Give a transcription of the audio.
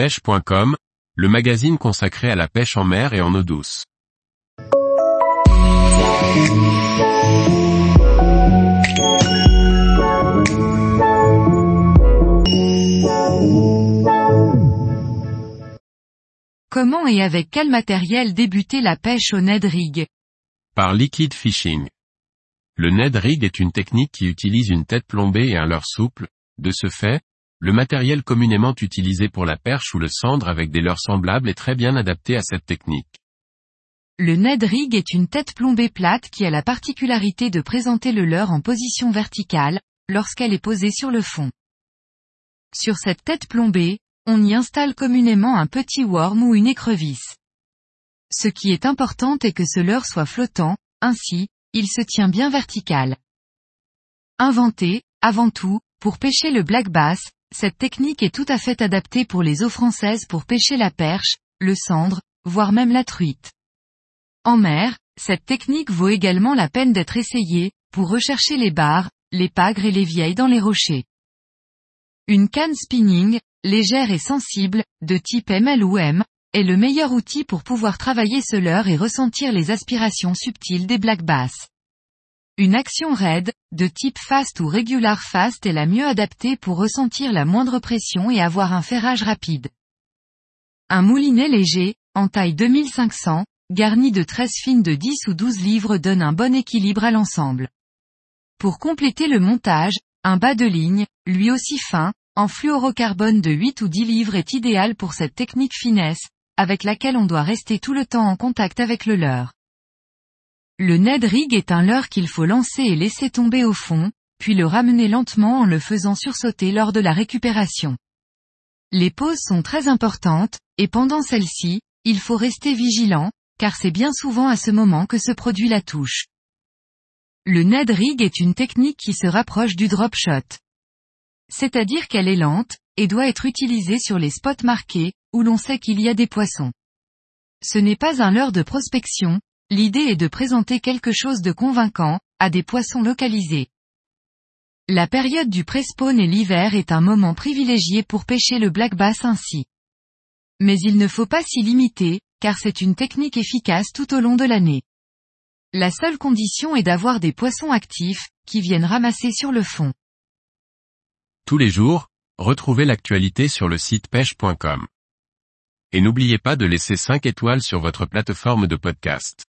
pêche.com, le magazine consacré à la pêche en mer et en eau douce. Comment et avec quel matériel débuter la pêche au Ned Rig Par Liquid Fishing. Le Ned Rig est une technique qui utilise une tête plombée et un leurre souple, de ce fait, le matériel communément utilisé pour la perche ou le cendre avec des leurres semblables est très bien adapté à cette technique. Le Ned Rig est une tête plombée plate qui a la particularité de présenter le leurre en position verticale, lorsqu'elle est posée sur le fond. Sur cette tête plombée, on y installe communément un petit worm ou une écrevisse. Ce qui est important est que ce leurre soit flottant, ainsi, il se tient bien vertical. Inventé, avant tout, pour pêcher le black bass, cette technique est tout à fait adaptée pour les eaux françaises pour pêcher la perche, le cendre, voire même la truite. En mer, cette technique vaut également la peine d'être essayée, pour rechercher les barres, les pagres et les vieilles dans les rochers. Une canne spinning, légère et sensible, de type ML ou M, est le meilleur outil pour pouvoir travailler ce leurre et ressentir les aspirations subtiles des black bass. Une action raide, de type fast ou regular fast est la mieux adaptée pour ressentir la moindre pression et avoir un ferrage rapide. Un moulinet léger, en taille 2500, garni de 13 fines de 10 ou 12 livres donne un bon équilibre à l'ensemble. Pour compléter le montage, un bas de ligne, lui aussi fin, en fluorocarbone de 8 ou 10 livres est idéal pour cette technique finesse, avec laquelle on doit rester tout le temps en contact avec le leurre. Le Ned Rig est un leurre qu'il faut lancer et laisser tomber au fond, puis le ramener lentement en le faisant sursauter lors de la récupération. Les pauses sont très importantes, et pendant celles-ci, il faut rester vigilant, car c'est bien souvent à ce moment que se produit la touche. Le Ned Rig est une technique qui se rapproche du drop shot. C'est-à-dire qu'elle est lente, et doit être utilisée sur les spots marqués, où l'on sait qu'il y a des poissons. Ce n'est pas un leurre de prospection, l'idée est de présenter quelque chose de convaincant, à des poissons localisés. La période du pré-spawn et l'hiver est un moment privilégié pour pêcher le black bass ainsi. Mais il ne faut pas s'y limiter, car c'est une technique efficace tout au long de l'année. La seule condition est d'avoir des poissons actifs, qui viennent ramasser sur le fond. Tous les jours, retrouvez l'actualité sur le site pêche.com. Et n'oubliez pas de laisser 5 étoiles sur votre plateforme de podcast.